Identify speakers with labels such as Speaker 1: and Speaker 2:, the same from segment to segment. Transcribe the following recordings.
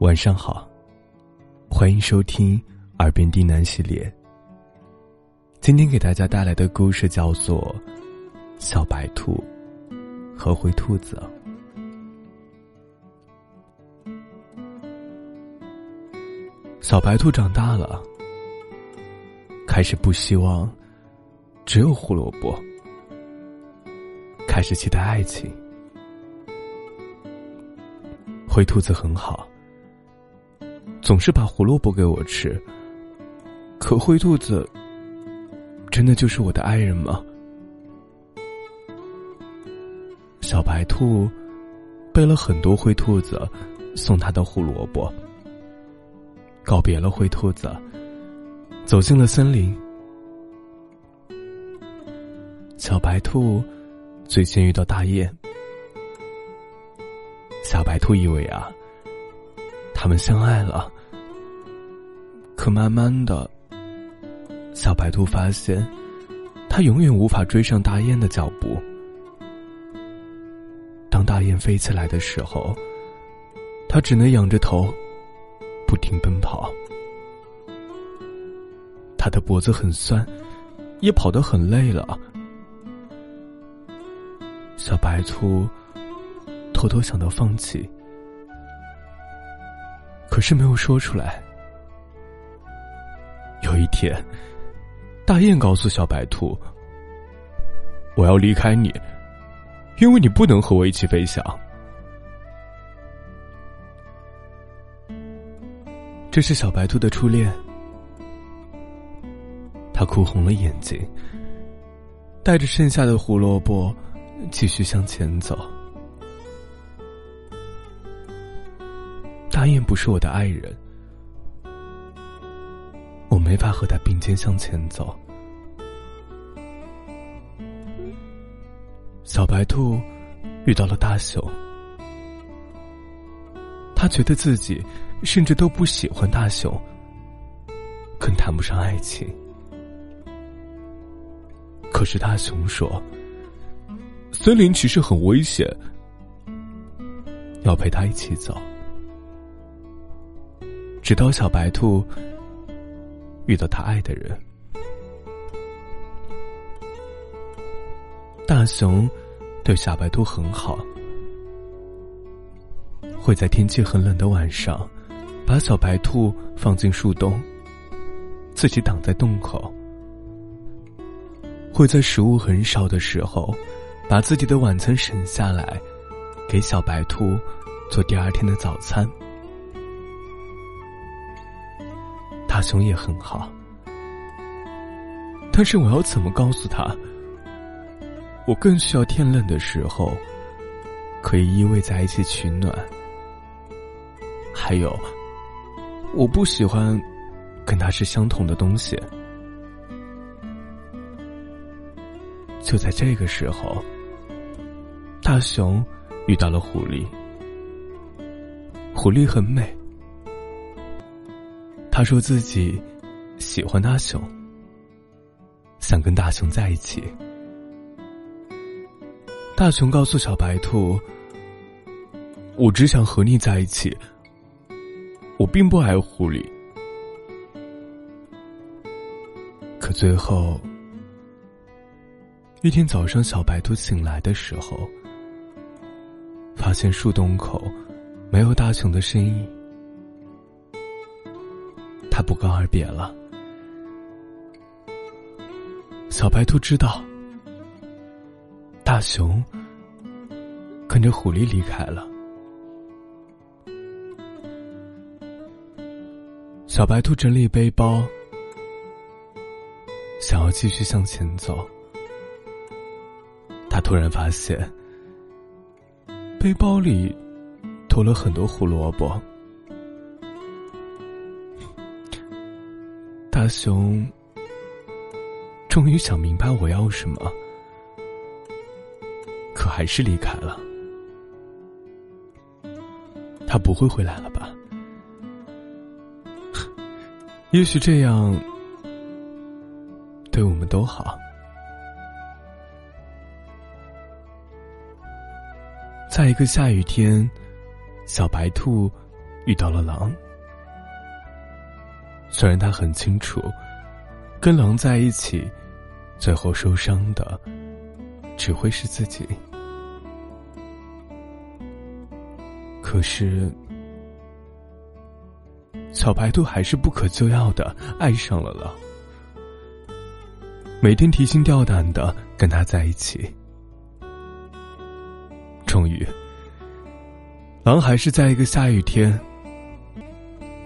Speaker 1: 晚上好，欢迎收听《耳边低喃》系列。今天给大家带来的故事叫做《小白兔和灰兔子》。小白兔长大了，开始不希望只有胡萝卜，开始期待爱情。灰兔子很好。总是把胡萝卜给我吃，可灰兔子真的就是我的爱人吗？小白兔背了很多灰兔子送他的胡萝卜，告别了灰兔子，走进了森林。小白兔最先遇到大雁，小白兔以为啊。他们相爱了，可慢慢的，小白兔发现，它永远无法追上大雁的脚步。当大雁飞起来的时候，它只能仰着头，不停奔跑。他的脖子很酸，也跑得很累了。小白兔偷偷想到放弃。是没有说出来。有一天，大雁告诉小白兔：“我要离开你，因为你不能和我一起飞翔。”这是小白兔的初恋，他哭红了眼睛，带着剩下的胡萝卜，继续向前走。阿燕不是我的爱人，我没法和他并肩向前走。小白兔遇到了大熊，他觉得自己甚至都不喜欢大熊，更谈不上爱情。可是大熊说：“森林其实很危险，要陪他一起走。”直到小白兔遇到他爱的人，大熊对小白兔很好，会在天气很冷的晚上把小白兔放进树洞，自己挡在洞口；会在食物很少的时候，把自己的晚餐省下来，给小白兔做第二天的早餐。大熊也很好，但是我要怎么告诉他？我更需要天冷的时候可以依偎在一起取暖。还有，我不喜欢跟他吃相同的东西。就在这个时候，大熊遇到了狐狸。狐狸很美。他说自己喜欢大熊，想跟大熊在一起。大熊告诉小白兔：“我只想和你在一起，我并不爱狐狸。”可最后一天早上，小白兔醒来的时候，发现树洞口没有大熊的身影。他不告而别了。小白兔知道，大熊跟着狐狸离开了。小白兔整理背包，想要继续向前走。他突然发现，背包里多了很多胡萝卜。大熊终于想明白我要什么，可还是离开了。他不会回来了吧？也许这样对我们都好。在一个下雨天，小白兔遇到了狼。虽然他很清楚，跟狼在一起，最后受伤的只会是自己。可是，小白兔还是不可救药的爱上了狼，每天提心吊胆的跟他在一起。终于，狼还是在一个下雨天，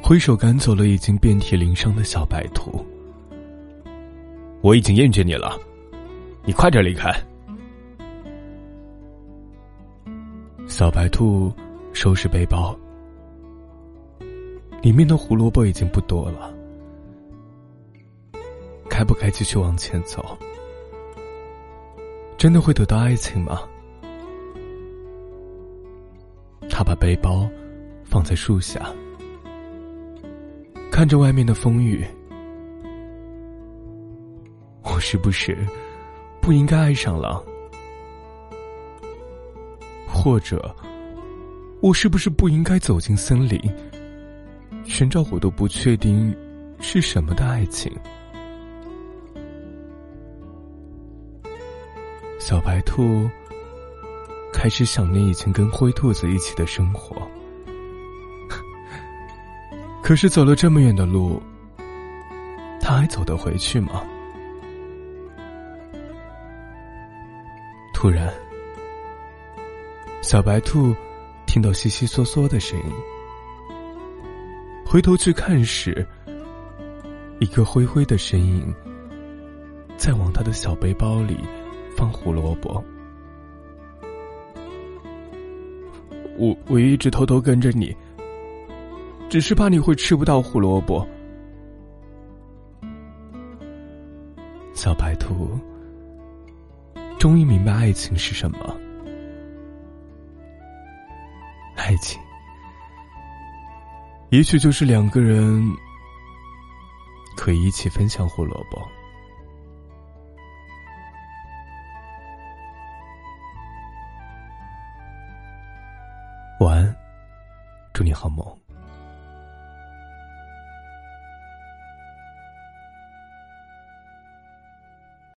Speaker 1: 挥手赶走了已经遍体鳞伤的小白兔。我已经厌倦你了，你快点离开。小白兔收拾背包，里面的胡萝卜已经不多了，该不该继续往前走？真的会得到爱情吗？他把背包放在树下，看着外面的风雨。我是不是不应该爱上狼？或者，我是不是不应该走进森林，寻找我都不确定是什么的爱情？小白兔。开始想念以前跟灰兔子一起的生活，可是走了这么远的路，他还走得回去吗？突然，小白兔听到悉悉嗦嗦的声音，回头去看时，一个灰灰的身影在往他的小背包里放胡萝卜。我我一直偷偷跟着你，只是怕你会吃不到胡萝卜。小白兔终于明白爱情是什么，爱情也许就是两个人可以一起分享胡萝卜。晚安，祝你好梦。